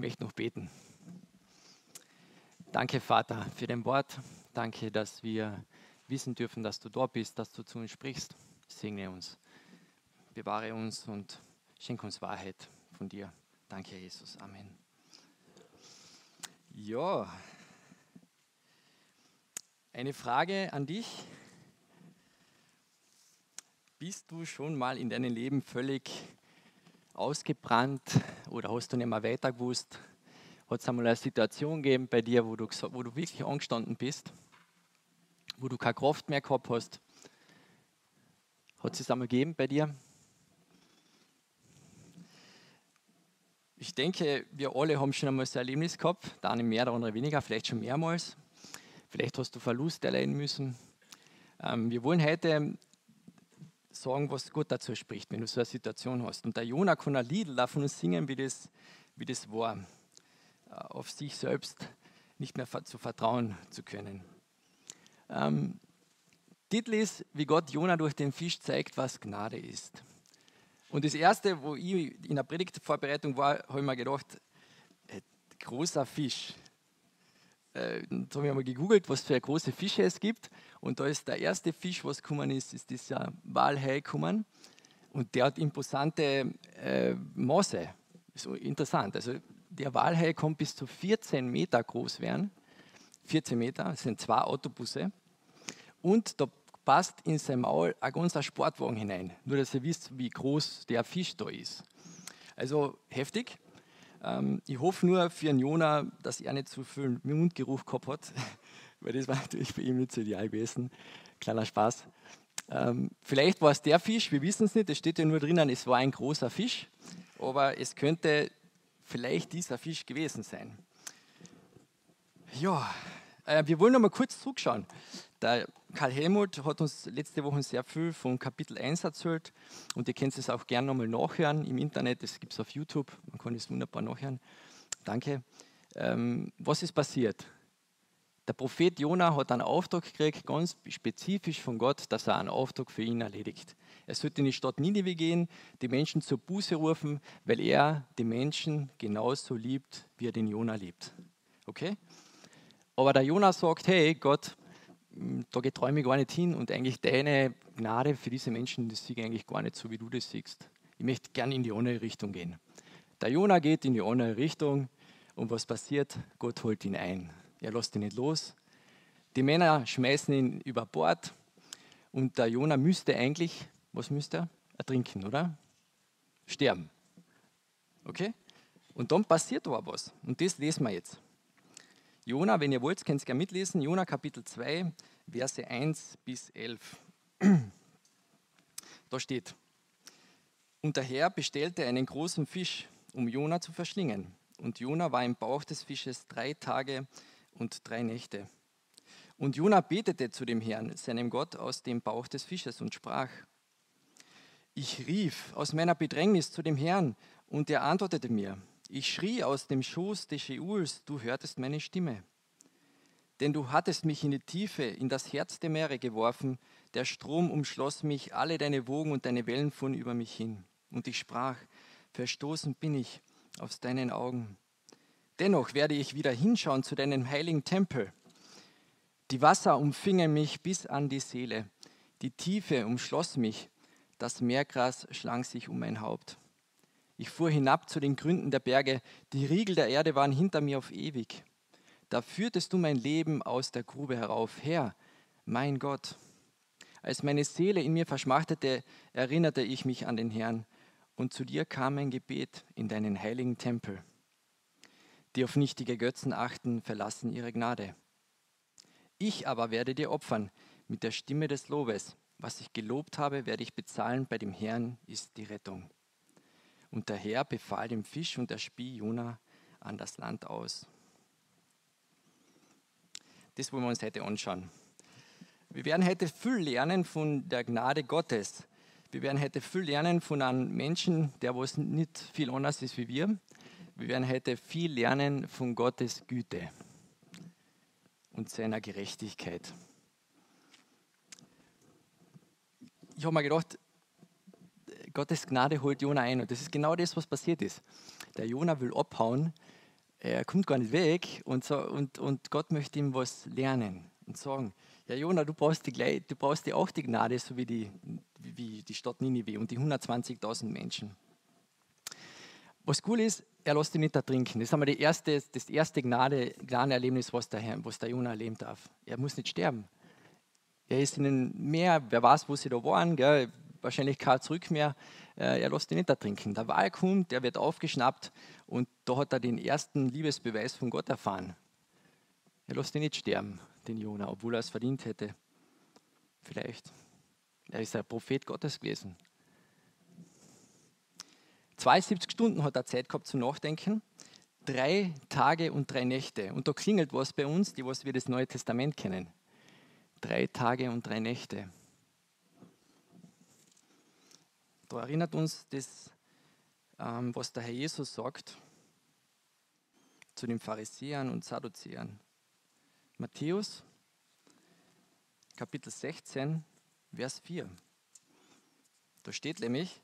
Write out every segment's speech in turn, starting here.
möchte noch beten. Danke, Vater, für dein Wort. Danke, dass wir wissen dürfen, dass du da bist, dass du zu uns sprichst. Segne uns, bewahre uns und schenke uns Wahrheit von dir. Danke, Jesus. Amen. Ja, eine Frage an dich. Bist du schon mal in deinem Leben völlig ausgebrannt oder hast du nicht mehr weiter gewusst? Hat es einmal eine Situation gegeben bei dir, wo du, wo du wirklich angestanden bist, wo du keine Kraft mehr gehabt hast? Hat es einmal gegeben bei dir? Ich denke, wir alle haben schon einmal so ein Erlebnis gehabt, der eine mehr, der andere weniger, vielleicht schon mehrmals. Vielleicht hast du Verlust erleiden müssen. Ähm, wir wollen heute sagen, was Gott dazu spricht, wenn du so eine Situation hast. Und der Jonah kann ein Lied davon singen, wie das, wie das war, äh, auf sich selbst nicht mehr zu vertrauen zu können. Ähm, Titel ist, wie Gott Jonah durch den Fisch zeigt, was Gnade ist. Und das Erste, wo ich in der Predigtvorbereitung war, habe ich mir gedacht, äh, großer Fisch. Äh, dann habe ich mal gegoogelt, was für große Fische es gibt. Und da ist der erste Fisch, was gekommen ist, ist dieser Walhai gekommen. Und der hat imposante äh, Maße. So interessant. Also der Walhai kommt bis zu 14 Meter groß werden. 14 Meter, das sind zwei Autobusse. Und da passt in sein Maul ein ganzer Sportwagen hinein. Nur, dass ihr wisst, wie groß der Fisch da ist. Also heftig. Ähm, ich hoffe nur für einen Jona, dass er nicht zu viel Mundgeruch gehabt hat, weil das war natürlich für ihn nicht so ideal gewesen. Kleiner Spaß. Ähm, vielleicht war es der Fisch, wir wissen es nicht, es steht ja nur drinnen, es war ein großer Fisch, aber es könnte vielleicht dieser Fisch gewesen sein. Ja, äh, wir wollen noch mal kurz zurückschauen. Der Karl Helmut hat uns letzte Woche sehr viel von Kapitel 1 erzählt und ihr könnt es auch gerne nochmal nachhören im Internet, das gibt es auf YouTube, man kann es wunderbar nachhören. Danke. Ähm, was ist passiert? Der Prophet Jona hat einen Auftrag gekriegt, ganz spezifisch von Gott, dass er einen Auftrag für ihn erledigt. Er sollte in die Stadt Ninive gehen, die Menschen zur Buße rufen, weil er die Menschen genauso liebt, wie er den Jona liebt. Okay? Aber der Jona sagt, hey Gott, da geträume ich gar nicht hin und eigentlich deine Gnade für diese Menschen, das sehe ich eigentlich gar nicht so, wie du das siehst. Ich möchte gerne in die andere Richtung gehen. Der Jona geht in die andere Richtung und was passiert? Gott holt ihn ein. Er lässt ihn nicht los. Die Männer schmeißen ihn über Bord und der Jona müsste eigentlich, was müsste er? Ertrinken, oder? Sterben. Okay? Und dann passiert aber was. Und das lesen wir jetzt. Jona, wenn ihr wollt, könnt ihr gerne mitlesen. Jona Kapitel 2, Verse 1 bis 11. Da steht, und der Herr bestellte einen großen Fisch, um Jona zu verschlingen. Und Jona war im Bauch des Fisches drei Tage und drei Nächte. Und Jona betete zu dem Herrn, seinem Gott, aus dem Bauch des Fisches und sprach, ich rief aus meiner Bedrängnis zu dem Herrn, und er antwortete mir, ich schrie aus dem Schoß des Scheuls, du hörtest meine Stimme. Denn du hattest mich in die Tiefe, in das Herz der Meere geworfen, der Strom umschloss mich, alle deine Wogen und deine Wellen fuhren über mich hin. Und ich sprach, verstoßen bin ich aus deinen Augen. Dennoch werde ich wieder hinschauen zu deinem heiligen Tempel. Die Wasser umfingen mich bis an die Seele, die Tiefe umschloss mich, das Meergras schlang sich um mein Haupt. Ich fuhr hinab zu den Gründen der Berge, die Riegel der Erde waren hinter mir auf ewig. Da führtest du mein Leben aus der Grube herauf. Herr, mein Gott. Als meine Seele in mir verschmachtete, erinnerte ich mich an den Herrn, und zu dir kam mein Gebet in deinen heiligen Tempel. Die auf nichtige Götzen achten, verlassen ihre Gnade. Ich aber werde dir opfern mit der Stimme des Lobes. Was ich gelobt habe, werde ich bezahlen. Bei dem Herrn ist die Rettung. Und der Herr befahl dem Fisch und der Spie Jona an das Land aus. Das wollen wir uns heute anschauen. Wir werden heute viel lernen von der Gnade Gottes. Wir werden heute viel lernen von einem Menschen, der was nicht viel anders ist wie wir. Wir werden heute viel lernen von Gottes Güte und seiner Gerechtigkeit. Ich habe mir gedacht, Gottes Gnade holt Jona ein. Und das ist genau das, was passiert ist. Der Jona will abhauen, er kommt gar nicht weg und, so, und, und Gott möchte ihm was lernen und sagen, ja Jona, du brauchst, die, du brauchst ja auch die Gnade, so wie die, wie die Stadt Ninive und die 120.000 Menschen. Was cool ist, er lässt ihn nicht ertrinken. Das ist einmal die erste, das erste Gnade, Gnadenerlebnis, was der, was der Jona erleben darf. Er muss nicht sterben. Er ist in den Meer, wer weiß, wo sie da waren, gell, wahrscheinlich kein Zurück mehr. Äh, er lässt ihn nicht ertrinken. Der Wal kommt, der wird aufgeschnappt und da hat er den ersten Liebesbeweis von Gott erfahren. Er lässt ihn nicht sterben, den Jona, obwohl er es verdient hätte. Vielleicht. Er ist ein Prophet Gottes gewesen. 72 Stunden hat er Zeit gehabt zu nachdenken. Drei Tage und drei Nächte. Und da klingelt was bei uns, die was wir das Neue Testament kennen. Drei Tage und drei Nächte. Da erinnert uns das, ähm, was der Herr Jesus sagt zu den Pharisäern und Sadduzäern. Matthäus, Kapitel 16, Vers 4. Da steht nämlich,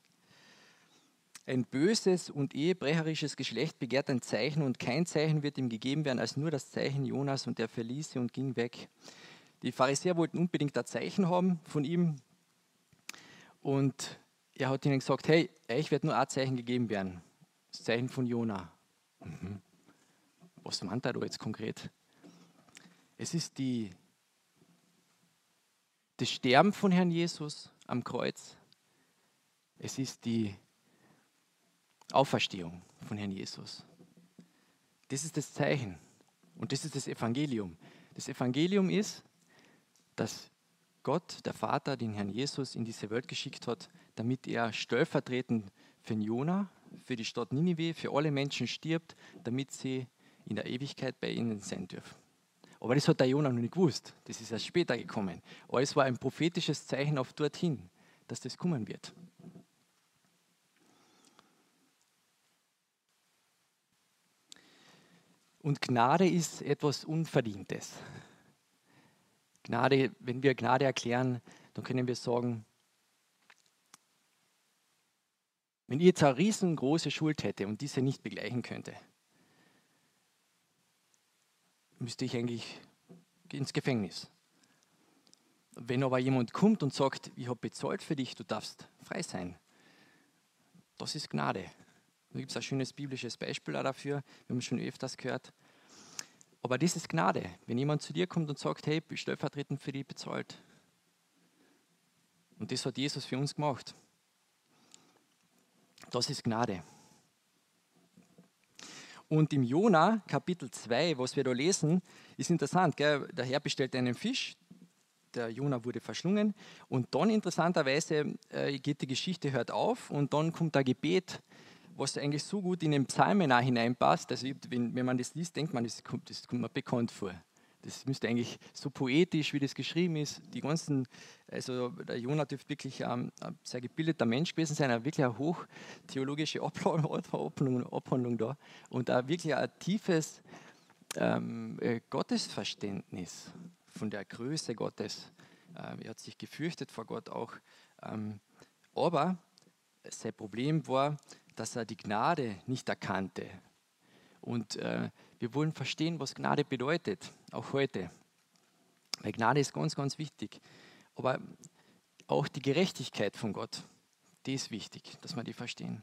ein böses und ehebrecherisches Geschlecht begehrt ein Zeichen und kein Zeichen wird ihm gegeben werden als nur das Zeichen Jonas und er verließ sie und ging weg. Die Pharisäer wollten unbedingt ein Zeichen haben von ihm und er hat ihnen gesagt, hey, ich werde nur ein Zeichen gegeben werden, das Zeichen von Jona. Mhm. Was meint er da jetzt konkret? Es ist die, das Sterben von Herrn Jesus am Kreuz. Es ist die Auferstehung von Herrn Jesus. Das ist das Zeichen und das ist das Evangelium. Das Evangelium ist, dass Gott, der Vater, den Herrn Jesus in diese Welt geschickt hat, damit er stellvertretend für Jona, für die Stadt Ninive, für alle Menschen stirbt, damit sie in der Ewigkeit bei ihnen sein dürfen. Aber das hat der Jona noch nicht gewusst. Das ist erst später gekommen. Aber es war ein prophetisches Zeichen auf dorthin, dass das kommen wird. Und Gnade ist etwas Unverdientes. Gnade, wenn wir Gnade erklären, dann können wir sagen, wenn ich jetzt eine riesengroße Schuld hätte und diese nicht begleichen könnte, müsste ich eigentlich ins Gefängnis. Wenn aber jemand kommt und sagt, ich habe bezahlt für dich, du darfst frei sein, das ist Gnade. Da gibt es ein schönes biblisches Beispiel dafür, wir haben schon öfters gehört. Aber das ist Gnade. Wenn jemand zu dir kommt und sagt, hey, ich bin stellvertretend für dich bezahlt. Und das hat Jesus für uns gemacht. Das ist Gnade. Und im Jona Kapitel 2, was wir da lesen, ist interessant. Gell? Der Herr bestellt einen Fisch, der Jona wurde verschlungen. Und dann interessanterweise äh, geht die Geschichte hört auf und dann kommt ein Gebet was eigentlich so gut in den Psalmen auch hineinpasst. Also wenn, wenn man das liest, denkt man, das kommt, das kommt mir bekannt vor. Das müsste eigentlich so poetisch, wie das geschrieben ist. Die ganzen, also der Jonah dürfte wirklich ähm, ein sehr gebildeter Mensch gewesen sein, eine wirklich eine hochtheologische Abhandlung, Abhandlung da und auch wirklich ein tiefes ähm, äh, Gottesverständnis von der Größe Gottes. Äh, er hat sich gefürchtet vor Gott auch. Ähm, aber sein Problem war, dass er die Gnade nicht erkannte. Und äh, wir wollen verstehen, was Gnade bedeutet, auch heute. Weil Gnade ist ganz, ganz wichtig. Aber auch die Gerechtigkeit von Gott, die ist wichtig, dass wir die verstehen.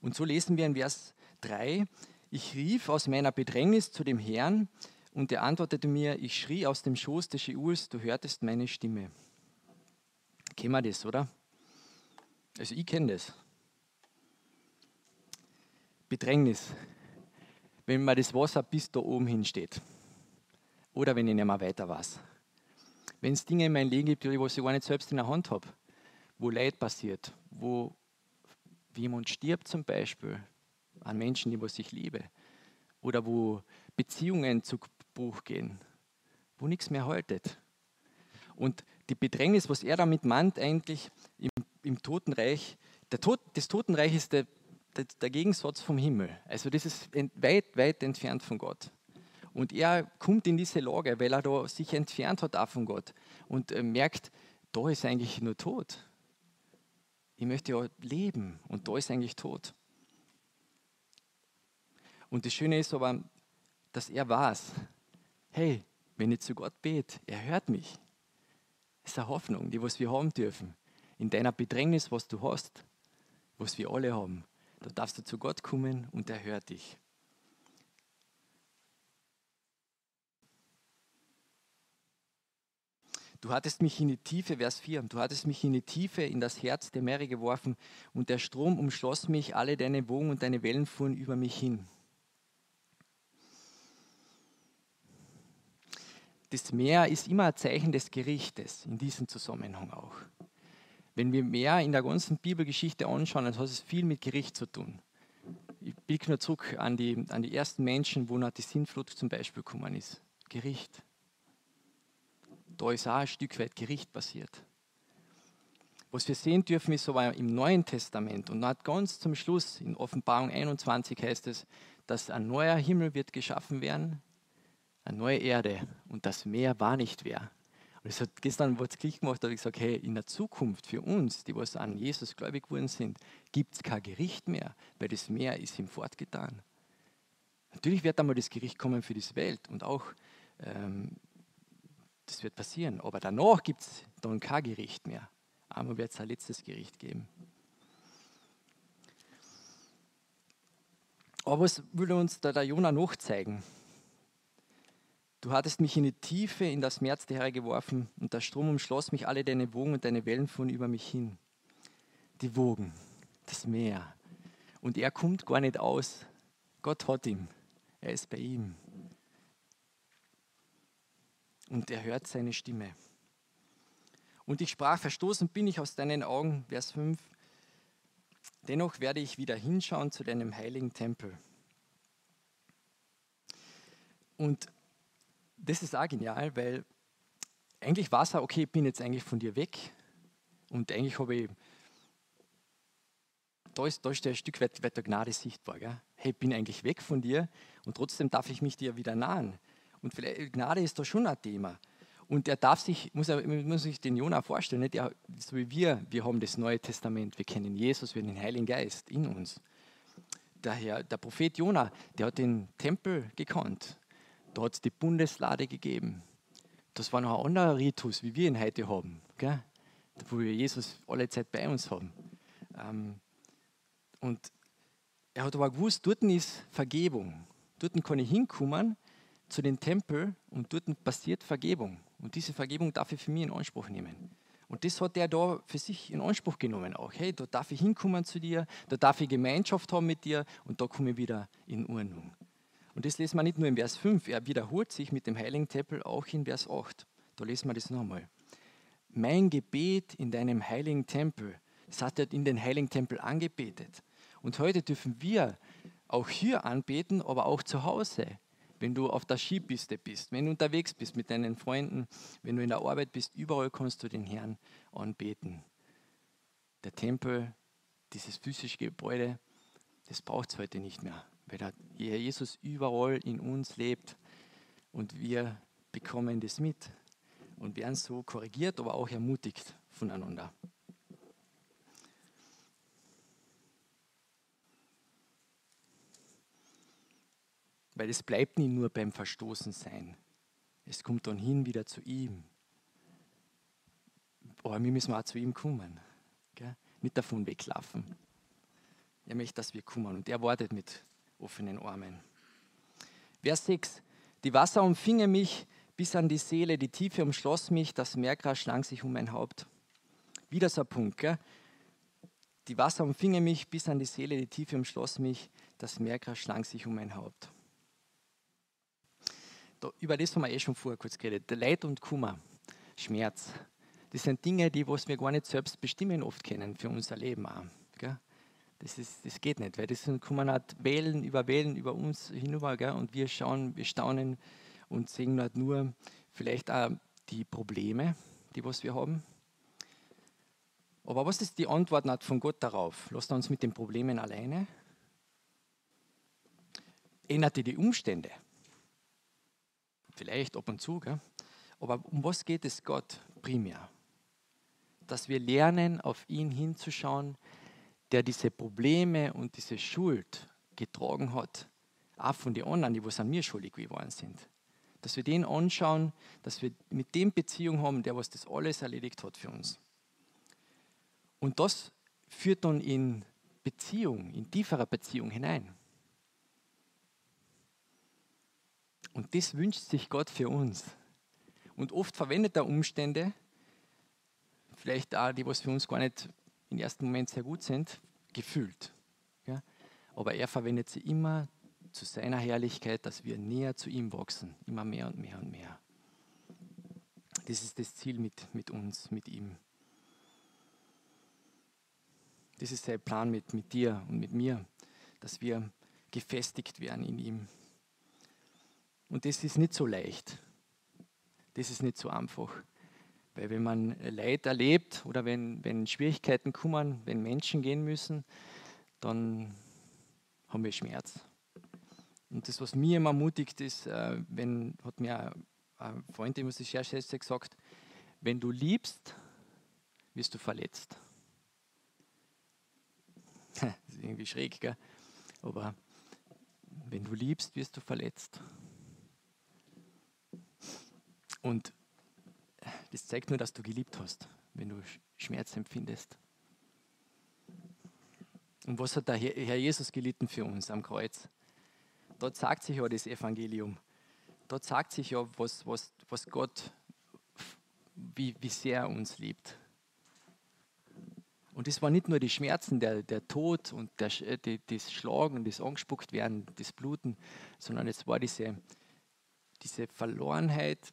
Und so lesen wir in Vers 3, ich rief aus meiner Bedrängnis zu dem Herrn und er antwortete mir, ich schrie aus dem Schoß des Scheuls, du hörtest meine Stimme. Kennen wir das, oder? Also ich kenne das. Bedrängnis, wenn mir das Wasser bis da oben hinsteht. Oder wenn ich nicht mehr weiter weiß. Wenn es Dinge in meinem Leben gibt, die ich gar nicht selbst in der Hand habe, wo Leid passiert, wo jemand stirbt zum Beispiel, an Menschen, die ich liebe, oder wo Beziehungen zu Bruch gehen, wo nichts mehr haltet. Und die Bedrängnis, was er damit meint, eigentlich im, im Totenreich, der Tod, das Totenreich ist der der Gegensatz vom Himmel. Also das ist weit, weit entfernt von Gott. Und er kommt in diese Lage, weil er da sich entfernt hat auch von Gott und äh, merkt, da ist eigentlich nur Tod. Ich möchte ja leben und da ist eigentlich Tod. Und das Schöne ist aber, dass er weiß, hey, wenn ich zu Gott bete, er hört mich. Ist eine Hoffnung, die was wir haben dürfen. In deiner Bedrängnis, was du hast, was wir alle haben, da darfst du zu Gott kommen und er hört dich. Du hattest mich in die Tiefe, Vers 4, du hattest mich in die Tiefe in das Herz der Meere geworfen und der Strom umschloss mich, alle deine Wogen und deine Wellen fuhren über mich hin. Das Meer ist immer ein Zeichen des Gerichtes, in diesem Zusammenhang auch. Wenn wir mehr in der ganzen Bibelgeschichte anschauen, dann hat es viel mit Gericht zu tun. Ich blicke nur zurück an die, an die ersten Menschen, wo nach die Sintflut zum Beispiel gekommen ist. Gericht da ist auch ein Stück weit Gericht passiert. Was wir sehen dürfen, ist aber im Neuen Testament und dann ganz zum Schluss in Offenbarung 21 heißt es, dass ein neuer Himmel wird geschaffen werden, eine neue Erde und das Meer war nicht mehr. Und es hat gestern was Klick gemacht, da habe ich gesagt, hey, in der Zukunft für uns, die was an Jesus gläubig geworden sind, gibt es kein Gericht mehr, weil das Meer ist ihm fortgetan. Natürlich wird einmal das Gericht kommen für diese Welt und auch ähm, das wird passieren. Aber danach gibt es dann kein Gericht mehr. Einmal wird es ein letztes Gericht geben. Aber was will uns da der Jonah noch zeigen? Du hattest mich in die Tiefe, in das März der Herre geworfen und der Strom umschloss mich, alle deine Wogen und deine Wellen fuhren über mich hin. Die Wogen, das Meer. Und er kommt gar nicht aus. Gott hat ihn. Er ist bei ihm und er hört seine Stimme. Und ich sprach, verstoßen bin ich aus deinen Augen, Vers 5. Dennoch werde ich wieder hinschauen zu deinem heiligen Tempel. Und das ist auch genial, weil eigentlich war es auch, okay, ich bin jetzt eigentlich von dir weg und eigentlich habe ich, da ist, da ist ein Stück weit, weit der Gnade sichtbar. Gell? Hey, ich bin eigentlich weg von dir und trotzdem darf ich mich dir wieder nahen. Und vielleicht, Gnade ist da schon ein Thema. Und er darf sich, muss, muss sich den Jonah vorstellen, nicht? Er, so wie wir, wir haben das Neue Testament, wir kennen Jesus, wir haben den Heiligen Geist in uns. Daher, der Prophet Jonah, der hat den Tempel gekannt. Da hat es die Bundeslade gegeben. Das war noch ein anderer Ritus, wie wir ihn heute haben, gell? wo wir Jesus alle Zeit bei uns haben. Ähm, und er hat aber gewusst, dort ist Vergebung. Dort kann ich hinkommen zu den Tempel und dort passiert Vergebung. Und diese Vergebung darf ich für mich in Anspruch nehmen. Und das hat er da für sich in Anspruch genommen auch. Hey, da darf ich hinkommen zu dir, da darf ich Gemeinschaft haben mit dir und da komme ich wieder in Ordnung. Und das lesen wir nicht nur in Vers 5, er wiederholt sich mit dem heiligen Tempel auch in Vers 8. Da lesen wir das nochmal. Mein Gebet in deinem heiligen Tempel, das hat er in den heiligen Tempel angebetet. Und heute dürfen wir auch hier anbeten, aber auch zu Hause wenn du auf der Skipiste bist, wenn du unterwegs bist mit deinen Freunden, wenn du in der Arbeit bist, überall kannst du den Herrn anbeten. Der Tempel, dieses physische Gebäude, das braucht es heute nicht mehr, weil der Jesus überall in uns lebt und wir bekommen das mit und werden so korrigiert, aber auch ermutigt voneinander. Weil es bleibt nicht nur beim Verstoßensein. Es kommt dann hin wieder zu ihm. Aber wir müssen auch zu ihm kommen. Gell? Nicht davon weglaufen. Er möchte, dass wir kommen und er wartet mit offenen Armen. Vers 6. Die Wasser umfingen mich bis an die Seele, die Tiefe umschloss mich, das Meergras schlang sich um mein Haupt. Wieder so ein Punkt. Gell? Die Wasser umfingen mich bis an die Seele, die Tiefe umschloss mich, das Meergras schlang sich um mein Haupt da, über das haben wir eh schon vorher kurz geredet. Leid und Kummer, Schmerz, das sind Dinge, die was wir gar nicht selbst bestimmen oft kennen für unser Leben auch. Gell? Das, ist, das geht nicht, weil das kommen halt Wellen über Wellen über uns hinüber gell? und wir schauen, wir staunen und sehen halt nur vielleicht auch die Probleme, die was wir haben. Aber was ist die Antwort von Gott darauf? Lasst uns mit den Problemen alleine? Ändert die Umstände? Vielleicht ab und zu, gell? aber um was geht es Gott primär? Dass wir lernen, auf ihn hinzuschauen, der diese Probleme und diese Schuld getragen hat, auch von den anderen, die was an mir schuldig geworden sind. Dass wir den anschauen, dass wir mit dem Beziehung haben, der was das alles erledigt hat für uns. Und das führt dann in Beziehung, in tiefere Beziehung hinein. Und das wünscht sich Gott für uns. Und oft verwendet er Umstände, vielleicht auch die, was für uns gar nicht im ersten Moment sehr gut sind, gefühlt. Ja? Aber er verwendet sie immer zu seiner Herrlichkeit, dass wir näher zu ihm wachsen, immer mehr und mehr und mehr. Das ist das Ziel mit, mit uns, mit ihm. Das ist sein Plan mit, mit dir und mit mir, dass wir gefestigt werden in ihm. Und das ist nicht so leicht. Das ist nicht so einfach. Weil wenn man Leid erlebt oder wenn, wenn Schwierigkeiten kommen, wenn Menschen gehen müssen, dann haben wir Schmerz. Und das, was mir immer ermutigt ist, äh, wenn, hat mir ein Freund, dem ich sehr schätze, gesagt, wenn du liebst, wirst du verletzt. das ist irgendwie schräg, gell? aber wenn du liebst, wirst du verletzt. Und das zeigt nur, dass du geliebt hast, wenn du Schmerz empfindest. Und was hat der Herr Jesus gelitten für uns am Kreuz? Dort sagt sich ja das Evangelium. Dort sagt sich ja, was, was, was Gott, wie, wie sehr er uns liebt. Und es waren nicht nur die Schmerzen, der, der Tod und der, die, das Schlagen, das angespuckt werden, das Bluten, sondern es war diese, diese Verlorenheit,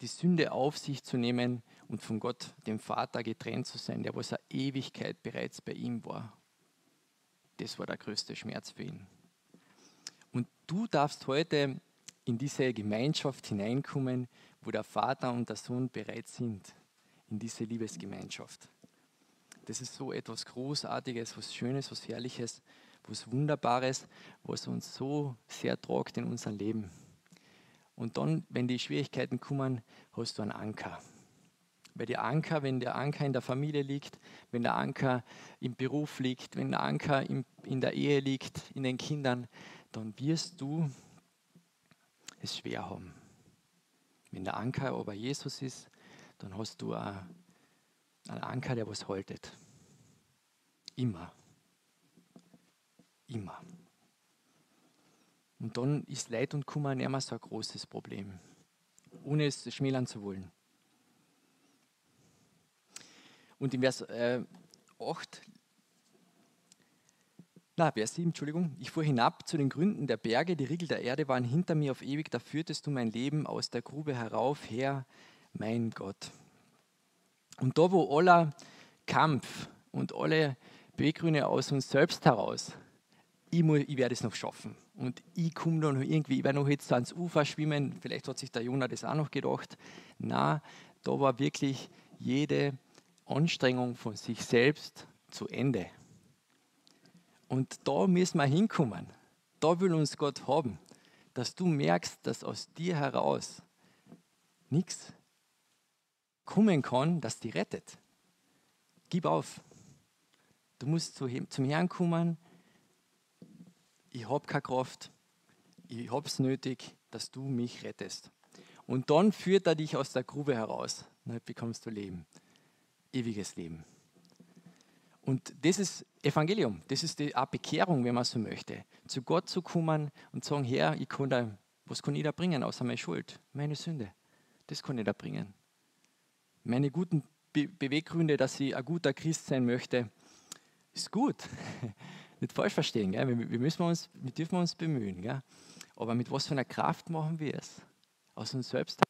die Sünde auf sich zu nehmen und von Gott, dem Vater, getrennt zu sein, der was eine Ewigkeit bereits bei ihm war. Das war der größte Schmerz für ihn. Und du darfst heute in diese Gemeinschaft hineinkommen, wo der Vater und der Sohn bereits sind, in diese Liebesgemeinschaft. Das ist so etwas Großartiges, was Schönes, was Herrliches, was Wunderbares, was uns so sehr tragt in unserem Leben. Und dann, wenn die Schwierigkeiten kommen, hast du einen Anker. Weil der Anker, wenn der Anker in der Familie liegt, wenn der Anker im Beruf liegt, wenn der Anker in, in der Ehe liegt, in den Kindern, dann wirst du es schwer haben. Wenn der Anker aber Jesus ist, dann hast du einen Anker, der was haltet. Immer. Immer. Und dann ist Leid und Kummer nicht mehr so ein großes Problem, ohne es schmälern zu wollen. Und in Vers äh, 8, na, Vers 7, Entschuldigung, ich fuhr hinab zu den Gründen der Berge, die Riegel der Erde waren hinter mir auf ewig, da führtest du mein Leben aus der Grube herauf, Herr, mein Gott. Und da, wo aller Kampf und alle Beweggründe aus uns selbst heraus ich, ich werde es noch schaffen. Und ich komme dann irgendwie, ich werde noch jetzt ans Ufer schwimmen. Vielleicht hat sich der Jonah das auch noch gedacht. Na, da war wirklich jede Anstrengung von sich selbst zu Ende. Und da müssen wir hinkommen. Da will uns Gott haben, dass du merkst, dass aus dir heraus nichts kommen kann, das dich rettet. Gib auf. Du musst zum Herrn kommen ich habe keine Kraft, ich habe es nötig, dass du mich rettest. Und dann führt er dich aus der Grube heraus. Dann bekommst du Leben, ewiges Leben. Und das ist Evangelium, das ist die Bekehrung, wenn man so möchte. Zu Gott zu kommen und zu sagen, Herr, ich kann da, was kann ich da bringen, außer meine Schuld, meine Sünde. Das kann ich da bringen. Meine guten Be Beweggründe, dass ich ein guter Christ sein möchte, ist gut. nicht falsch verstehen. Gell? Wir, müssen uns, wir dürfen uns bemühen. Gell? Aber mit was für einer Kraft machen wir es? Aus uns selbst.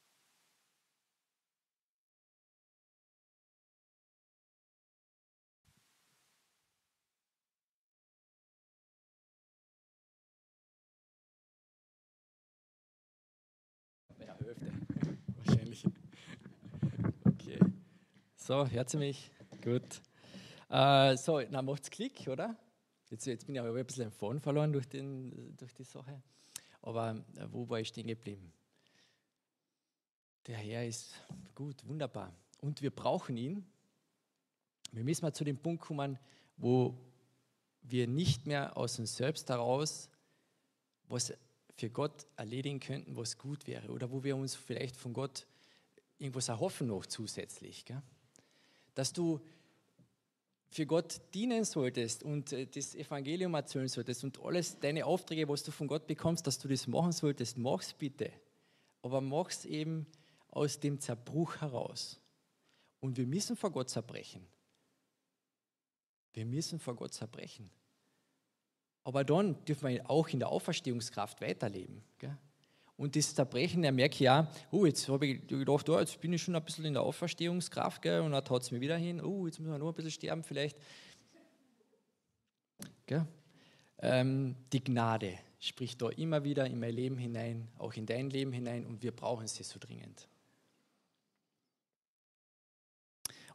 So, hört sie mich? Gut. Äh, so, dann macht's Klick, oder? Jetzt, jetzt bin ich aber ein bisschen vorn verloren durch, den, durch die Sache. Aber äh, wo war ich stehen geblieben? Der Herr ist gut, wunderbar. Und wir brauchen ihn. Wir müssen mal zu dem Punkt kommen, wo wir nicht mehr aus uns selbst heraus was für Gott erledigen könnten, was gut wäre oder wo wir uns vielleicht von Gott irgendwas erhoffen noch zusätzlich. Gell? Dass du für Gott dienen solltest und äh, das Evangelium erzählen solltest und alles deine Aufträge, was du von Gott bekommst, dass du das machen solltest, mach's bitte. Aber mach's eben aus dem Zerbruch heraus. Und wir müssen vor Gott zerbrechen. Wir müssen vor Gott zerbrechen. Aber dann dürfen wir auch in der Auferstehungskraft weiterleben. Gell? Und das Zerbrechen, er merkt ja, oh, jetzt habe ich gedacht, oh, jetzt bin ich schon ein bisschen in der Auferstehungskraft, gell? und dann hat es mir wieder hin, oh, jetzt müssen wir noch ein bisschen sterben vielleicht. Ähm, die Gnade spricht da immer wieder in mein Leben hinein, auch in dein Leben hinein, und wir brauchen sie so dringend.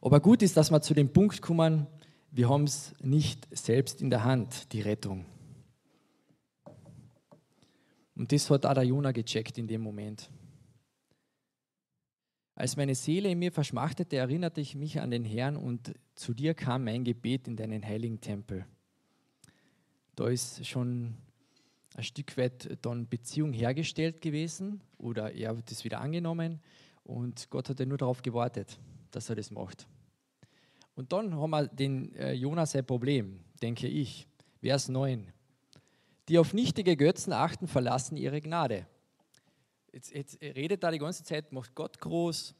Aber gut ist, dass wir zu dem Punkt kommen, wir haben es nicht selbst in der Hand, die Rettung. Und das hat auch der Jonah gecheckt in dem Moment. Als meine Seele in mir verschmachtete, erinnerte ich mich an den Herrn und zu dir kam mein Gebet in deinen heiligen Tempel. Da ist schon ein Stück weit dann Beziehung hergestellt gewesen oder er hat das wieder angenommen und Gott hat ja nur darauf gewartet, dass er das macht. Und dann haben wir den äh, Jonas ein Problem, denke ich. Vers 9. Die auf nichtige Götzen achten, verlassen ihre Gnade. Jetzt, jetzt redet da die ganze Zeit, macht Gott groß,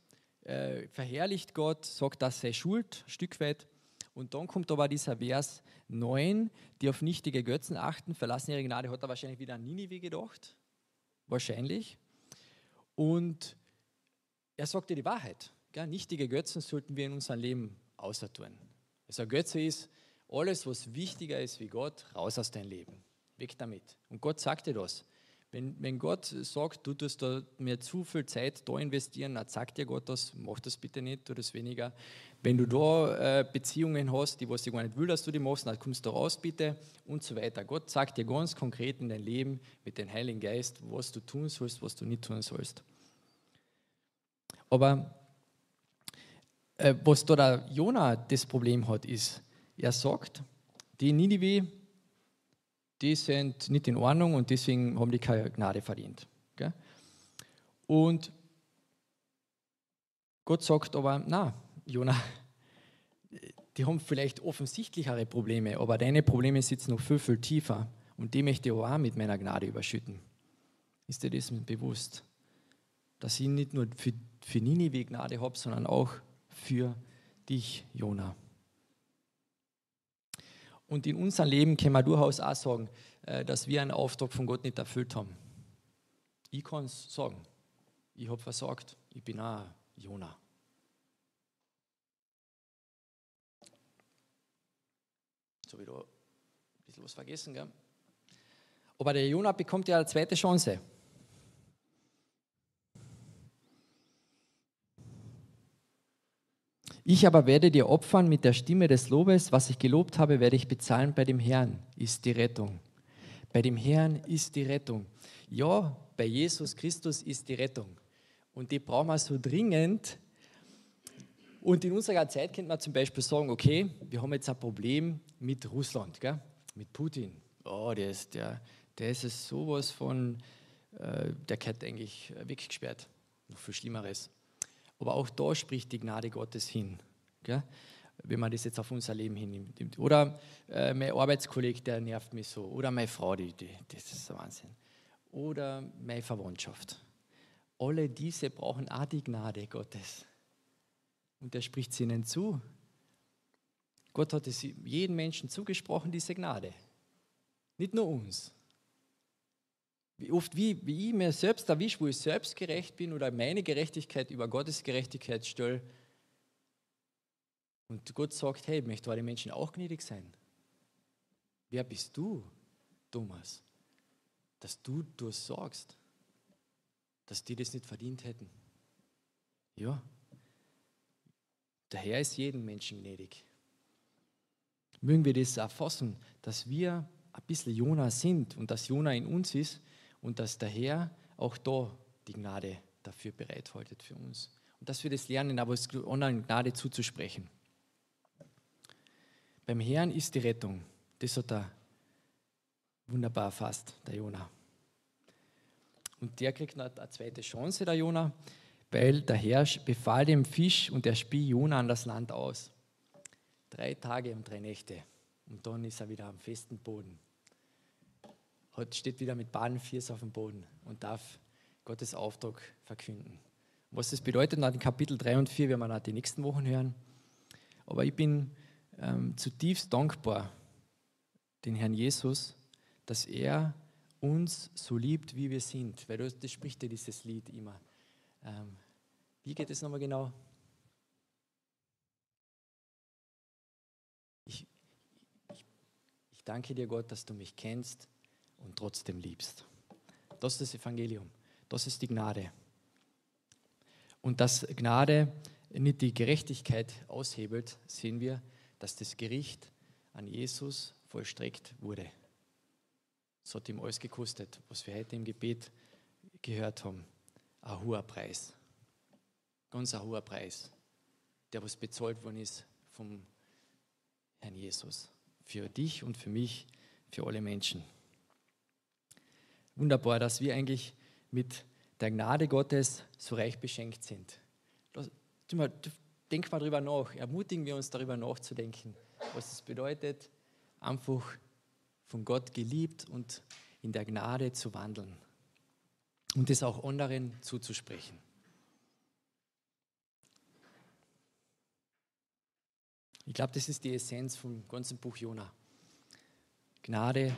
äh, verherrlicht Gott, sagt, das sei Schuld, ein Stück weit. Und dann kommt aber dieser Vers 9, die auf nichtige Götzen achten, verlassen ihre Gnade. Hat er wahrscheinlich wieder an Ninive gedacht? Wahrscheinlich. Und er sagt dir die Wahrheit. Gell? Nichtige Götzen sollten wir in unserem Leben außer tun. Also Götze ist, alles, was wichtiger ist wie Gott, raus aus deinem Leben. Weg damit. Und Gott sagt dir das. Wenn, wenn Gott sagt, du tust da mir zu viel Zeit da investieren, dann sagt dir Gott das, mach das bitte nicht, tu das weniger. Wenn du da äh, Beziehungen hast, die was ich gar nicht will, dass du die machst, dann kommst du raus bitte und so weiter. Gott sagt dir ganz konkret in dein Leben mit dem Heiligen Geist, was du tun sollst, was du nicht tun sollst. Aber äh, was da der Jona das Problem hat, ist, er sagt, die Ninive, die sind nicht in Ordnung und deswegen haben die keine Gnade verdient. Und Gott sagt aber, na, Jona, die haben vielleicht offensichtlichere Probleme, aber deine Probleme sitzen noch viel, viel tiefer und die möchte ich auch mit meiner Gnade überschütten. Ist dir das bewusst? Dass ich nicht nur für, für Ninive Gnade habe, sondern auch für dich, Jona. Und in unserem Leben können wir durchaus auch sagen, äh, dass wir einen Auftrag von Gott nicht erfüllt haben. Ich kann es sagen. Ich habe versagt. Ich bin auch Jona. Jetzt habe ich da ein bisschen was vergessen. Gell? Aber der Jona bekommt ja eine zweite Chance. Ich aber werde dir opfern mit der Stimme des Lobes, was ich gelobt habe, werde ich bezahlen bei dem Herrn, ist die Rettung. Bei dem Herrn ist die Rettung. Ja, bei Jesus Christus ist die Rettung. Und die brauchen wir so dringend. Und in unserer Zeit könnte man zum Beispiel sagen, okay, wir haben jetzt ein Problem mit Russland, gell? mit Putin. Oh, der ist, der, der ist sowas von, äh, der gehört eigentlich weggesperrt. Noch viel Schlimmeres. Aber auch da spricht die Gnade Gottes hin. Gell? Wenn man das jetzt auf unser Leben hinnimmt. Oder äh, mein Arbeitskollege, der nervt mich so. Oder meine Frau, die, die, das ist der Wahnsinn. Oder meine Verwandtschaft. Alle diese brauchen auch die Gnade Gottes. Und er spricht sie ihnen zu. Gott hat es jedem Menschen zugesprochen, diese Gnade. Nicht nur uns. Wie oft, wie, wie ich mir selbst erwische, wo ich selbst gerecht bin oder meine Gerechtigkeit über Gottes Gerechtigkeit stelle. Und Gott sagt, hey, ich möchte den Menschen auch gnädig sein. Wer bist du, Thomas, dass du das sagst, dass die das nicht verdient hätten? Ja, der Herr ist jedem Menschen gnädig. Mögen wir das erfassen, dass wir ein bisschen Jona sind und dass Jona in uns ist und dass der Herr auch da die Gnade dafür bereithaltet für uns. Und dass wir das lernen, aber es anderen Gnade zuzusprechen. Beim Herrn ist die Rettung. Das hat er wunderbar erfasst, der Jonah. Und der kriegt noch eine zweite Chance, der Jona, weil der Herr befahl dem Fisch und der spie Jona an das Land aus. Drei Tage und drei Nächte. Und dann ist er wieder am festen Boden. Heute steht wieder mit baden Fiers auf dem Boden und darf Gottes Auftrag verkünden. Was das bedeutet, nach den Kapitel 3 und 4 werden wir nach die nächsten Wochen hören. Aber ich bin ähm, zutiefst dankbar, den Herrn Jesus, dass er uns so liebt, wie wir sind. Weil das, das spricht ja dieses Lied immer. Ähm, wie geht es nochmal genau? Ich, ich, ich danke dir, Gott, dass du mich kennst und trotzdem liebst. Das ist das Evangelium. Das ist die Gnade. Und dass Gnade nicht die Gerechtigkeit aushebelt, sehen wir, dass das Gericht an Jesus vollstreckt wurde. Es hat ihm alles gekostet, was wir heute im Gebet gehört haben. Ein hoher Preis. Ganz ein hoher Preis, der was bezahlt worden ist vom Herrn Jesus. Für dich und für mich, für alle Menschen. Wunderbar, dass wir eigentlich mit der Gnade Gottes so reich beschenkt sind. Denk mal darüber nach, ermutigen wir uns darüber nachzudenken, was es bedeutet, einfach von Gott geliebt und in der Gnade zu wandeln und es auch anderen zuzusprechen. Ich glaube, das ist die Essenz vom ganzen Buch Jona. Gnade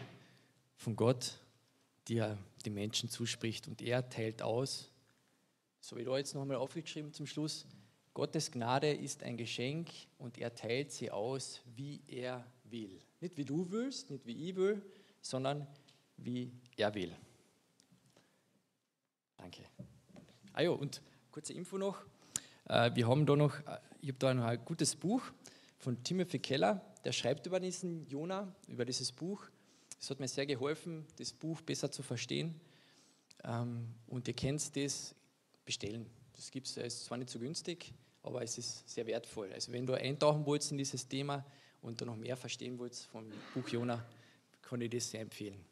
von Gott, die er den Menschen zuspricht und er teilt aus. So wie da jetzt noch einmal aufgeschrieben zum Schluss. Gottes Gnade ist ein Geschenk und er teilt sie aus, wie er will. Nicht wie du willst, nicht wie ich will, sondern wie er will. Danke. Ah ja, und kurze Info noch. Äh, wir haben da noch, äh, ich habe da noch ein gutes Buch von Timothy Keller, der schreibt über diesen Jona, über dieses Buch. Es hat mir sehr geholfen, das Buch besser zu verstehen. Ähm, und ihr könnt das bestellen. Das gibt es zwar nicht so günstig, aber es ist sehr wertvoll. Also wenn du eintauchen willst in dieses Thema und du noch mehr verstehen willst vom Buch Jona, kann ich das sehr empfehlen.